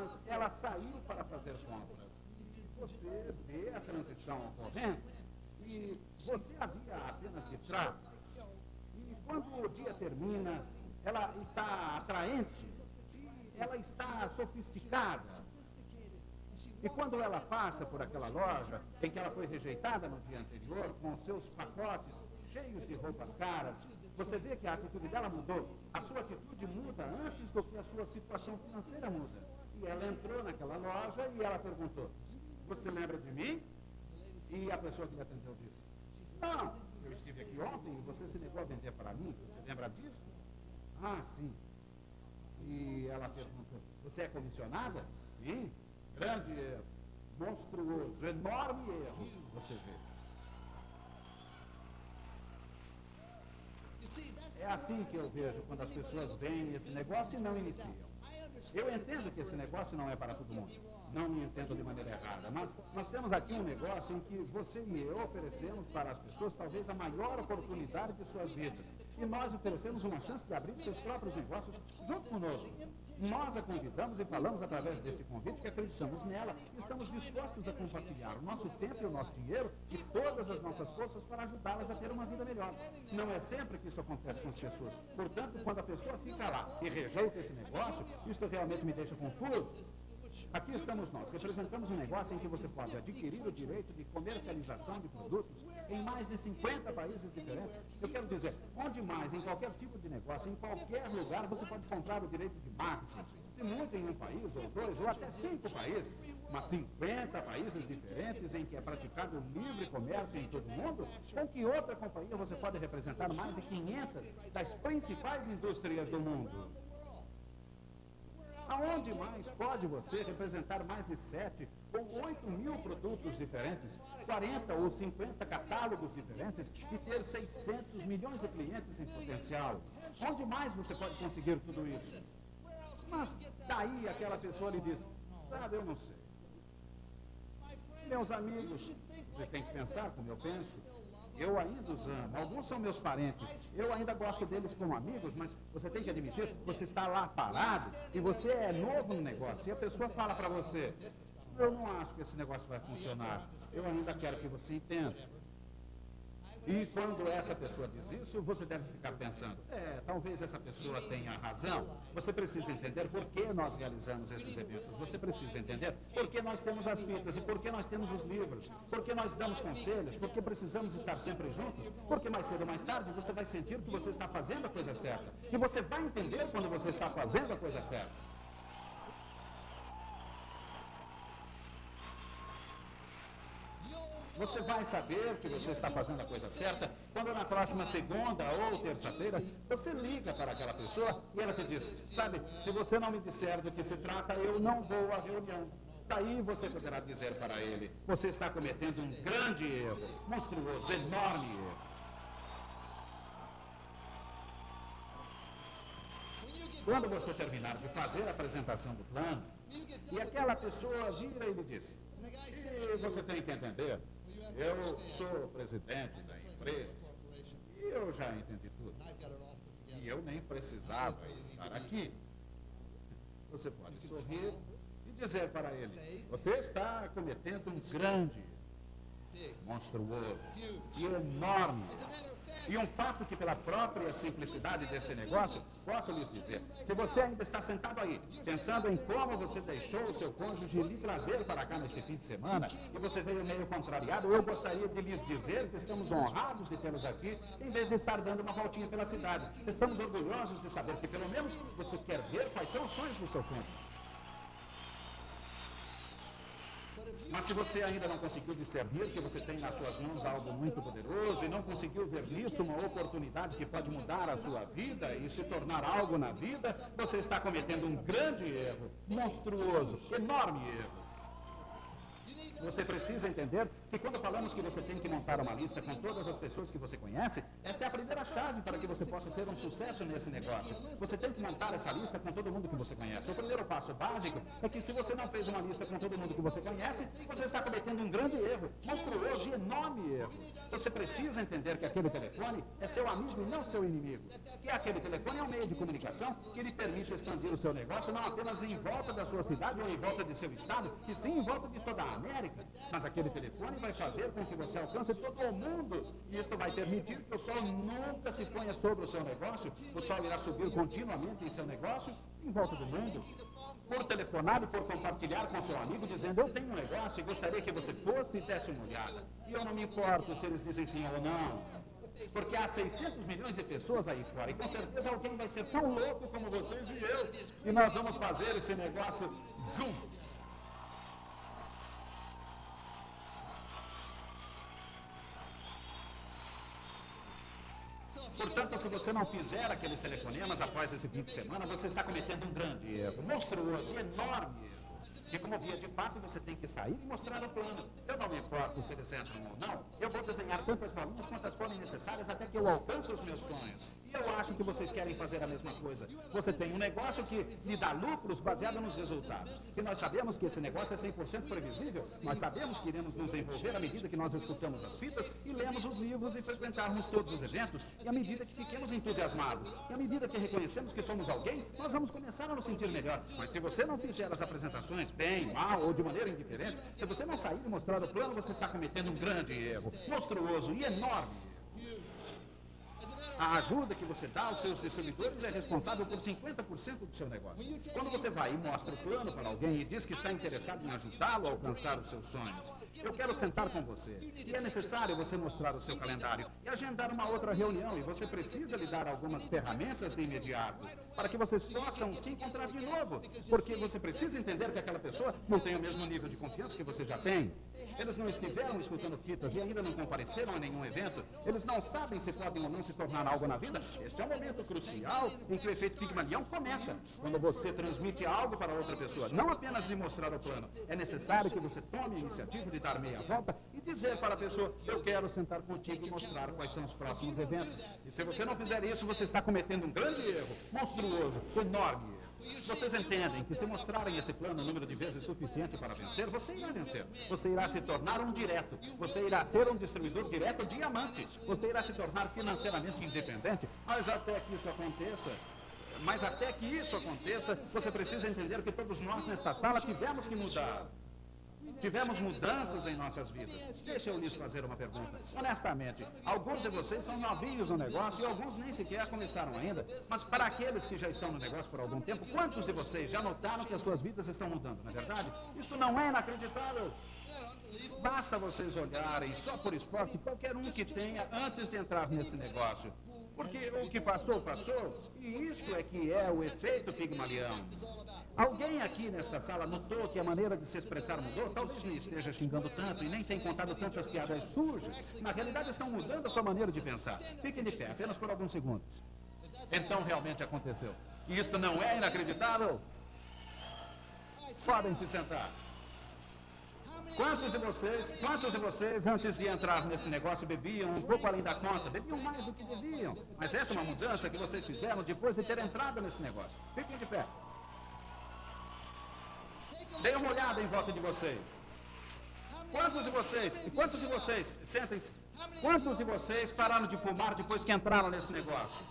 mas ela saiu para fazer compras. E você vê a transição ocorrendo e você havia apenas de tratos. E quando o dia termina, ela está atraente e ela está sofisticada. E quando ela passa por aquela loja em que ela foi rejeitada no dia anterior, com seus pacotes cheios de roupas caras, você vê que a atitude dela mudou. A sua atitude muda antes do que a sua situação financeira muda. E ela entrou naquela loja e ela perguntou: Você lembra de mim? E a pessoa que lhe atendeu disse: Não, eu estive aqui ontem e você se negou a vender para mim. Você lembra disso? Ah, sim. E ela perguntou: Você é comissionada? Sim. Grande erro. Monstruoso, enorme erro. Você vê. É assim que eu vejo quando as pessoas veem esse negócio e não iniciam. Eu entendo que esse negócio não é para todo mundo. Não me entendo de maneira errada, mas nós temos aqui um negócio em que você e eu oferecemos para as pessoas talvez a maior oportunidade de suas vidas. E nós oferecemos uma chance de abrir seus próprios negócios junto conosco. Nós a convidamos e falamos através deste convite que acreditamos nela e estamos dispostos a compartilhar o nosso tempo e o nosso dinheiro e todas as nossas forças para ajudá-las a ter uma vida melhor. Não é sempre que isso acontece com as pessoas. Portanto, quando a pessoa fica lá e rejeita esse negócio, isto realmente me deixa confuso. Aqui estamos nós, representamos um negócio em que você pode adquirir o direito de comercialização de produtos em mais de 50 países diferentes. Eu quero dizer, onde mais, em qualquer tipo de negócio, em qualquer lugar, você pode comprar o direito de marketing. Se muito em um país, ou dois, ou até cinco países, mas 50 países diferentes em que é praticado livre comércio em todo o mundo, com que outra companhia você pode representar mais de 500 das principais indústrias do mundo? Aonde mais pode você representar mais de 7 ou 8 mil produtos diferentes, 40 ou 50 catálogos diferentes e ter 600 milhões de clientes em potencial? Onde mais você pode conseguir tudo isso? Mas daí aquela pessoa lhe diz, sabe, eu não sei. Meus amigos, vocês têm que pensar como eu penso. Eu ainda os amo. Alguns são meus parentes. Eu ainda gosto deles como amigos, mas você tem que admitir você está lá parado e você é novo no negócio. E a pessoa fala para você: Eu não acho que esse negócio vai funcionar. Eu ainda quero que você entenda. E quando essa pessoa diz isso, você deve ficar pensando: é, talvez essa pessoa tenha razão. Você precisa entender por que nós realizamos esses eventos. Você precisa entender por que nós temos as fitas e por que nós temos os livros. Por que nós damos conselhos, por que precisamos estar sempre juntos. Porque mais cedo ou mais tarde você vai sentir que você está fazendo a coisa certa. E você vai entender quando você está fazendo a coisa certa. Você vai saber que você está fazendo a coisa certa quando na próxima segunda ou terça-feira você liga para aquela pessoa e ela te diz: Sabe, se você não me disser do que se trata, eu não vou à reunião. Daí você poderá dizer para ele: Você está cometendo um grande erro, monstruoso, enorme erro. Quando você terminar de fazer a apresentação do plano, e aquela pessoa vira e lhe diz: E você tem que entender eu sou presidente da empresa e eu já entendi tudo. E eu nem precisava estar aqui. Você pode sorrir e dizer para ele: Você está cometendo um grande, monstruoso e enorme e um fato que, pela própria simplicidade desse negócio, posso lhes dizer: se você ainda está sentado aí, pensando em como você deixou o seu cônjuge lhe trazer para cá neste fim de semana, e você veio meio contrariado, eu gostaria de lhes dizer que estamos honrados de tê-los aqui, em vez de estar dando uma voltinha pela cidade. Estamos orgulhosos de saber que, pelo menos, você quer ver quais são os sonhos do seu cônjuge. Mas se você ainda não conseguiu discernir que você tem nas suas mãos algo muito poderoso e não conseguiu ver nisso uma oportunidade que pode mudar a sua vida e se tornar algo na vida, você está cometendo um grande erro, monstruoso, enorme erro. Você precisa entender que quando falamos que você tem que montar uma lista com todas as pessoas que você conhece, esta é a primeira chave para que você possa ser um sucesso nesse negócio. Você tem que montar essa lista com todo mundo que você conhece. O primeiro passo básico é que se você não fez uma lista com todo mundo que você conhece, você está cometendo um grande erro, monstruoso e enorme erro. Você precisa entender que aquele telefone é seu amigo e não seu inimigo. Que aquele telefone é um meio de comunicação que lhe permite expandir o seu negócio não apenas em volta da sua cidade ou em volta de seu estado, e sim em volta de toda a América. Mas aquele telefone vai fazer com que você alcance todo o mundo. E isto vai permitir que o sol nunca se ponha sobre o seu negócio. O sol irá subir continuamente em seu negócio em volta do mundo. Por telefonar e por compartilhar com seu amigo, dizendo: Eu tenho um negócio e gostaria que você fosse e desse uma olhada. E eu não me importo se eles dizem sim ou não. Porque há 600 milhões de pessoas aí fora. E com certeza alguém vai ser tão louco como vocês e eu. E nós vamos fazer esse negócio juntos. Portanto, se você não fizer aqueles telefonemas após esse fim de semana, você está cometendo um grande erro, monstruoso, enorme. E como via de fato, você tem que sair e mostrar o plano. Eu não me importo se eles entram ou não. Eu vou desenhar quantas bolinhas, quantas forem necessárias até que eu alcance os meus sonhos. E eu acho que vocês querem fazer a mesma coisa. Você tem um negócio que lhe dá lucros baseado nos resultados. E nós sabemos que esse negócio é 100% previsível. Nós sabemos que iremos nos envolver à medida que nós escutamos as fitas e lemos os livros e frequentarmos todos os eventos. E à medida que fiquemos entusiasmados. E à medida que reconhecemos que somos alguém, nós vamos começar a nos sentir melhor. Mas se você não fizer as apresentações bem, mal ou de maneira indiferente, se você não sair e mostrar o plano, você está cometendo um grande erro, monstruoso e enorme a ajuda que você dá aos seus distribuidores é responsável por 50% do seu negócio. Quando você vai e mostra o plano para alguém e diz que está interessado em ajudá-lo a alcançar os seus sonhos, eu quero sentar com você. E é necessário você mostrar o seu calendário e agendar uma outra reunião. E você precisa lhe dar algumas ferramentas de imediato para que vocês possam se encontrar de novo. Porque você precisa entender que aquela pessoa não tem o mesmo nível de confiança que você já tem. Eles não estiveram escutando fitas e ainda não compareceram a nenhum evento. Eles não sabem se podem ou não se tornar algo na vida, este é um momento crucial em que o efeito Pigmalion começa. Quando você transmite algo para outra pessoa, não apenas lhe mostrar o plano, é necessário que você tome a iniciativa de dar meia volta e dizer para a pessoa: Eu quero sentar contigo e mostrar quais são os próximos eventos. E se você não fizer isso, você está cometendo um grande erro, monstruoso, enorme. Vocês entendem que se mostrarem esse plano número de vezes suficiente para vencer, você irá vencer. Você irá se tornar um direto. Você irá ser um distribuidor direto diamante. Você irá se tornar financeiramente independente. Mas até que isso aconteça, mas até que isso aconteça, você precisa entender que todos nós nesta sala tivemos que mudar. Tivemos mudanças em nossas vidas. Deixa eu lhes fazer uma pergunta. Honestamente, alguns de vocês são novinhos no negócio e alguns nem sequer começaram ainda. Mas para aqueles que já estão no negócio por algum tempo, quantos de vocês já notaram que as suas vidas estão mudando, não é verdade? Isto não é inacreditável. Basta vocês olharem só por esporte qualquer um que tenha antes de entrar nesse negócio. Porque o que passou, passou. E isto é que é o efeito Pigmalião. Alguém aqui nesta sala notou que a maneira de se expressar mudou? Talvez nem esteja xingando tanto e nem tenha contado tantas piadas sujas. Na realidade, estão mudando a sua maneira de pensar. Fiquem de pé, apenas por alguns segundos. Então, realmente aconteceu. Isto não é inacreditável? Podem se sentar. Quantos de vocês, quantos de vocês, antes de entrar nesse negócio, bebiam um pouco além da conta? Bebiam mais do que deviam. Mas essa é uma mudança que vocês fizeram depois de ter entrado nesse negócio. Fiquem de pé. Deem uma olhada em volta de vocês. Quantos de vocês, quantos de vocês, sentem-se, quantos de vocês pararam de fumar depois que entraram nesse negócio?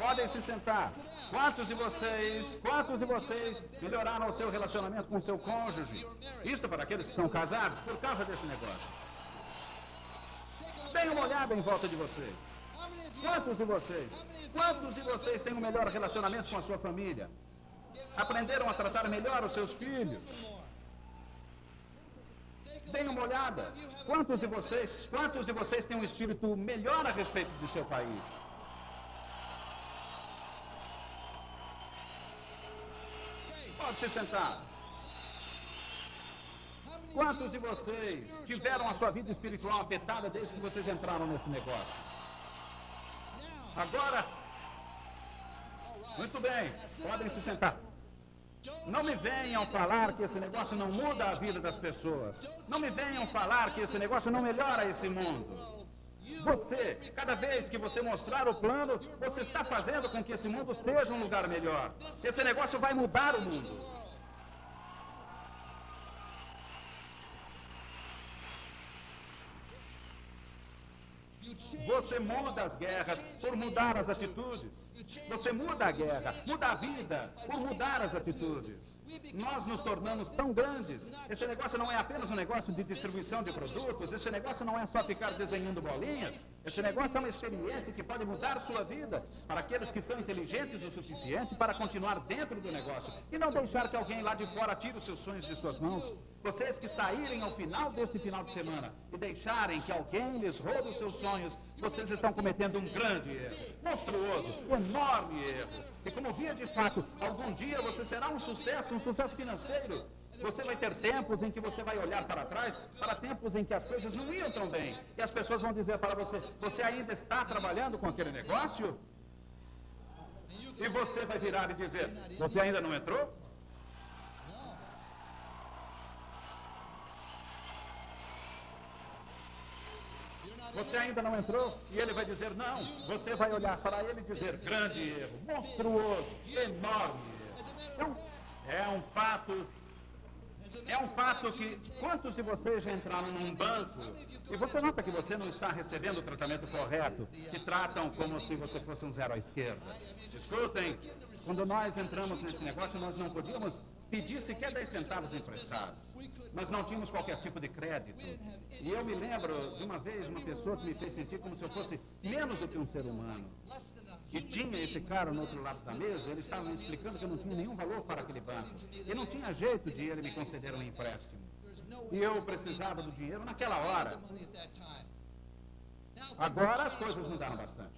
Podem se sentar. Quantos de vocês, quantos de vocês melhoraram o seu relacionamento com o seu cônjuge? Isto para aqueles que são casados por causa desse negócio. Deem uma olhada em volta de vocês. Quantos de vocês, quantos de vocês têm um melhor relacionamento com a sua família? Aprenderam a tratar melhor os seus filhos? Deem uma olhada. Quantos de vocês, quantos de vocês têm um espírito melhor a respeito do seu país? Pode se sentar. Quantos de vocês tiveram a sua vida espiritual afetada desde que vocês entraram nesse negócio? Agora, Muito bem, podem se sentar. Não me venham falar que esse negócio não muda a vida das pessoas. Não me venham falar que esse negócio não melhora esse mundo. Você, cada vez que você mostrar o plano, você está fazendo com que esse mundo seja um lugar melhor. Esse negócio vai mudar o mundo. Você muda as guerras por mudar as atitudes. Você muda a guerra, muda a vida por mudar as atitudes. Nós nos tornamos tão grandes. Esse negócio não é apenas um negócio de distribuição de produtos. Esse negócio não é só ficar desenhando bolinhas. Esse negócio é uma experiência que pode mudar sua vida para aqueles que são inteligentes o suficiente para continuar dentro do negócio e não deixar que alguém lá de fora tire os seus sonhos de suas mãos. Vocês que saírem ao final deste final de semana e deixarem que alguém lhes roube os seus sonhos, vocês estão cometendo um grande erro, monstruoso, enorme erro. E como via de fato, algum dia você será um sucesso, um sucesso financeiro. Você vai ter tempos em que você vai olhar para trás, para tempos em que as coisas não iam tão bem. E as pessoas vão dizer para você: Você ainda está trabalhando com aquele negócio? E você vai virar e dizer: Você ainda não entrou? Você ainda não entrou? E ele vai dizer não. Você vai olhar para ele e dizer grande erro, monstruoso, enorme erro. Então, é um fato. É um fato que quantos de vocês já entraram num banco e você nota que você não está recebendo o tratamento correto, te tratam como se você fosse um zero à esquerda. Escutem, quando nós entramos nesse negócio, nós não podíamos pedir sequer 10 centavos emprestados. Nós não tínhamos qualquer tipo de crédito. E eu me lembro de uma vez uma pessoa que me fez sentir como se eu fosse menos do que um ser humano. E tinha esse cara no outro lado da mesa, ele estava me explicando que eu não tinha nenhum valor para aquele banco. E não tinha jeito de ele me conceder um empréstimo. E eu precisava do dinheiro naquela hora. Agora as coisas mudaram bastante.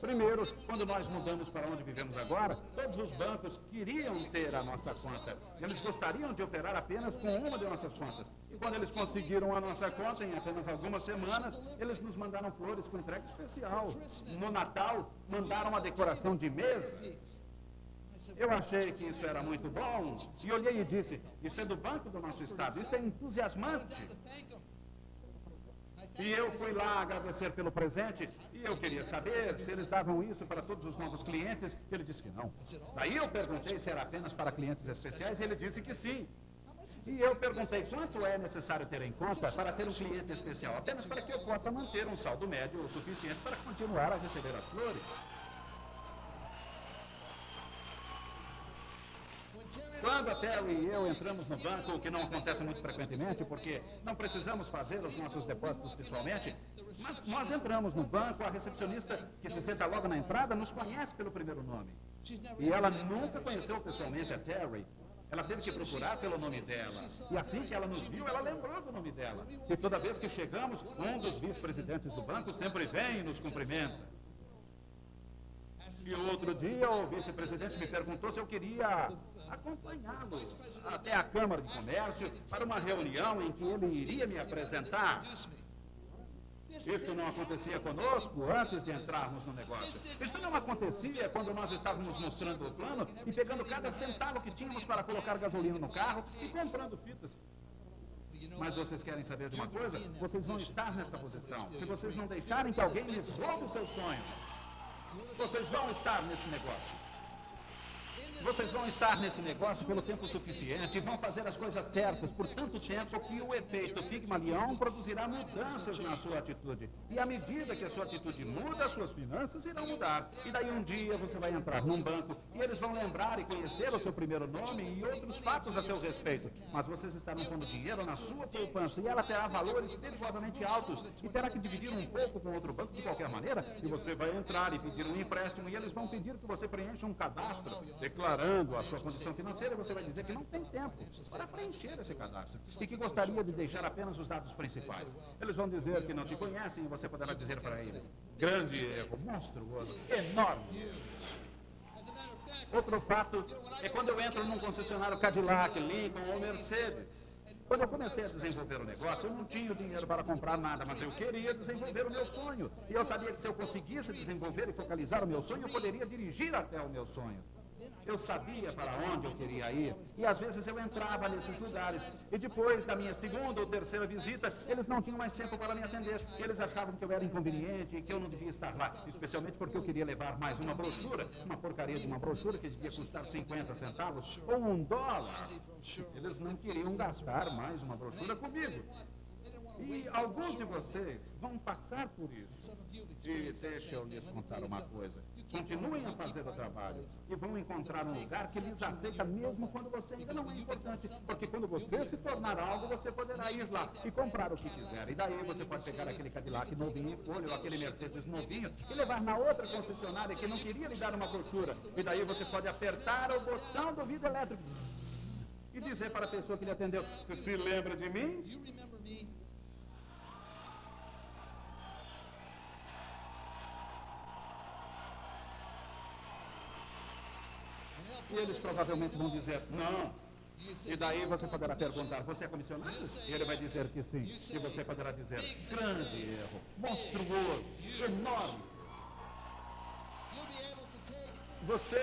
Primeiro, quando nós mudamos para onde vivemos agora, todos os bancos queriam ter a nossa conta. Eles gostariam de operar apenas com uma de nossas contas. E quando eles conseguiram a nossa conta, em apenas algumas semanas, eles nos mandaram flores com entrega especial. No Natal, mandaram uma decoração de mesa. Eu achei que isso era muito bom e olhei e disse: Isso é do Banco do nosso Estado, isso é entusiasmante. E eu fui lá agradecer pelo presente e eu queria saber se eles davam isso para todos os novos clientes. Ele disse que não. Daí eu perguntei se era apenas para clientes especiais e ele disse que sim. E eu perguntei quanto é necessário ter em conta para ser um cliente especial, apenas para que eu possa manter um saldo médio o suficiente para continuar a receber as flores. Quando a Terry e eu entramos no banco, o que não acontece muito frequentemente, porque não precisamos fazer os nossos depósitos pessoalmente, mas nós entramos no banco, a recepcionista que se senta logo na entrada nos conhece pelo primeiro nome. E ela nunca conheceu pessoalmente a Terry. Ela teve que procurar pelo nome dela. E assim que ela nos viu, ela lembrou do nome dela. E toda vez que chegamos, um dos vice-presidentes do banco sempre vem e nos cumprimenta. E outro dia o vice-presidente me perguntou se eu queria acompanhá-lo até a Câmara de Comércio para uma reunião em que ele iria me apresentar. Isso não acontecia conosco antes de entrarmos no negócio. Isso não acontecia quando nós estávamos mostrando o plano e pegando cada centavo que tínhamos para colocar gasolina no carro e comprando fitas. Mas vocês querem saber de uma coisa? Vocês vão estar nesta posição. Se vocês não deixarem que alguém lhes roube os seus sonhos, vocês vão estar nesse negócio. Vocês vão estar nesse negócio pelo tempo suficiente e vão fazer as coisas certas por tanto tempo que o efeito Pigmalion produzirá mudanças na sua atitude. E à medida que a sua atitude muda, suas finanças irão mudar. E daí um dia você vai entrar num banco e eles vão lembrar e conhecer o seu primeiro nome e outros fatos a seu respeito. Mas vocês estarão pondo dinheiro na sua poupança e ela terá valores perigosamente altos e terá que dividir um pouco com outro banco de qualquer maneira. E você vai entrar e pedir um empréstimo e eles vão pedir que você preencha um cadastro declarando declarando a sua condição financeira, você vai dizer que não tem tempo para preencher esse cadastro e que gostaria de deixar apenas os dados principais. Eles vão dizer que não te conhecem e você poderá dizer para eles: grande erro, monstruoso, enorme. Outro fato é quando eu entro num concessionário Cadillac, Lincoln ou Mercedes. Quando eu comecei a desenvolver o negócio, eu não tinha dinheiro para comprar nada, mas eu queria desenvolver o meu sonho. E eu sabia que se eu conseguisse desenvolver e focalizar o meu sonho, eu poderia dirigir até o meu sonho. Eu sabia para onde eu queria ir e às vezes eu entrava nesses lugares. E depois da minha segunda ou terceira visita, eles não tinham mais tempo para me atender. Eles achavam que eu era inconveniente e que eu não devia estar lá, especialmente porque eu queria levar mais uma brochura, uma porcaria de uma brochura que devia custar 50 centavos ou um dólar. Eles não queriam gastar mais uma brochura comigo. E alguns de vocês vão passar por isso. E deixa eu lhes contar uma coisa. Continuem a fazer o trabalho e vão encontrar um lugar que lhes aceita mesmo quando você ainda não é importante. Porque quando você se tornar algo, você poderá ir lá e comprar o que quiser. E daí você pode pegar aquele Cadillac novinho em folha ou aquele Mercedes novinho e levar na outra concessionária que não queria lhe dar uma brochura. E daí você pode apertar o botão do vidro elétrico e dizer para a pessoa que lhe atendeu: Você se lembra de mim? E eles provavelmente vão dizer, não. E daí você poderá perguntar, você é comissionado? E ele vai dizer que sim. E você poderá dizer, grande erro, monstruoso, enorme. Você,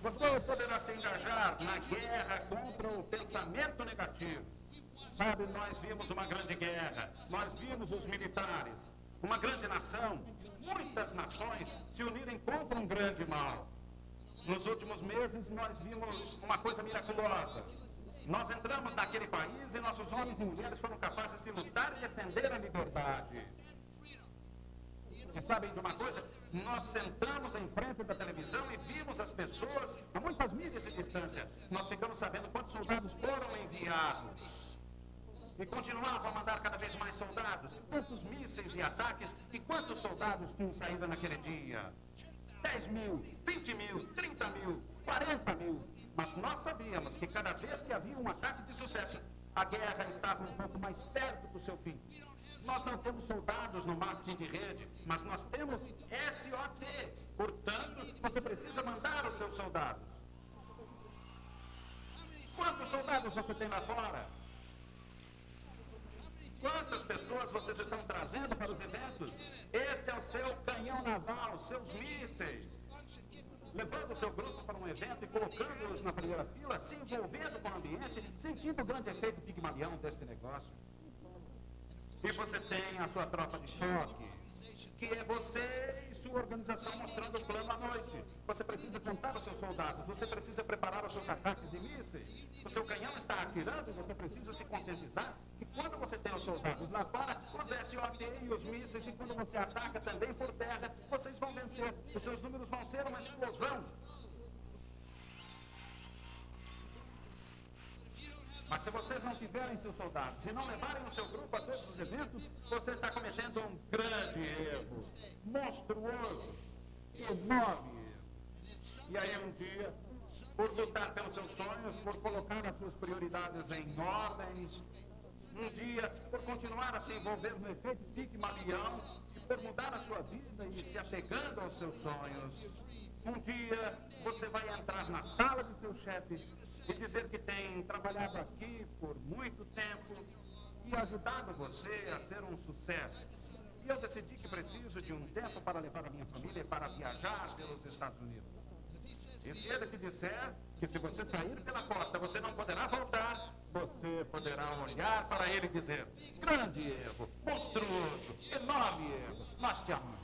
você poderá se engajar na guerra contra o pensamento negativo. Sabe, nós vimos uma grande guerra, nós vimos os militares, uma grande nação, muitas nações se unirem contra um grande mal. Nos últimos meses, nós vimos uma coisa miraculosa. Nós entramos naquele país e nossos homens e mulheres foram capazes de lutar e defender a liberdade. E sabem de uma coisa? Nós sentamos em frente da televisão e vimos as pessoas a muitas milhas de distância. Nós ficamos sabendo quantos soldados foram enviados. E continuavam a mandar cada vez mais soldados. Quantos mísseis e ataques e quantos soldados tinham saído naquele dia. 10 mil, 20 mil, 30 mil, 40 mil. Mas nós sabíamos que cada vez que havia um ataque de sucesso, a guerra estava um pouco mais perto do seu fim. Nós não temos soldados no marketing de rede, mas nós temos SOT. Portanto, você precisa mandar os seus soldados. Quantos soldados você tem lá fora? Quantas pessoas vocês estão trazendo para os eventos? Este é o seu canhão naval, seus mísseis. Levando o seu grupo para um evento e colocando-os na primeira fila, se envolvendo com o ambiente, sentindo o grande efeito pigmalião deste negócio. E você tem a sua tropa de choque, que é você e sua organização mostrando o plano à noite. Você precisa contar os seus soldados, você precisa preparar os seus ataques de mísseis. O seu canhão está atirando e você precisa se conscientizar que quando você tem os soldados lá fora, os SOT e os mísseis, e quando você ataca também por terra, vocês vão vencer. Os seus números vão ser uma explosão. Mas se vocês não tiverem seus soldados e não levarem o seu grupo a todos os eventos, você está cometendo um grande erro, monstruoso, enorme erro. E aí um dia, por lutar pelos seus sonhos, por colocar as suas prioridades em ordem, um dia, por continuar a se envolver no efeito Pigmalião, por mudar a sua vida e se apegando aos seus sonhos, um dia você vai entrar na sala do seu chefe e dizer que tem trabalhado aqui por muito tempo e ajudado você a ser um sucesso. E eu decidi que preciso de um tempo para levar a minha família para viajar pelos Estados Unidos. E se ele te disser que se você sair pela porta você não poderá voltar, você poderá olhar para ele e dizer: grande erro, monstruoso, enorme erro, nós te amamos.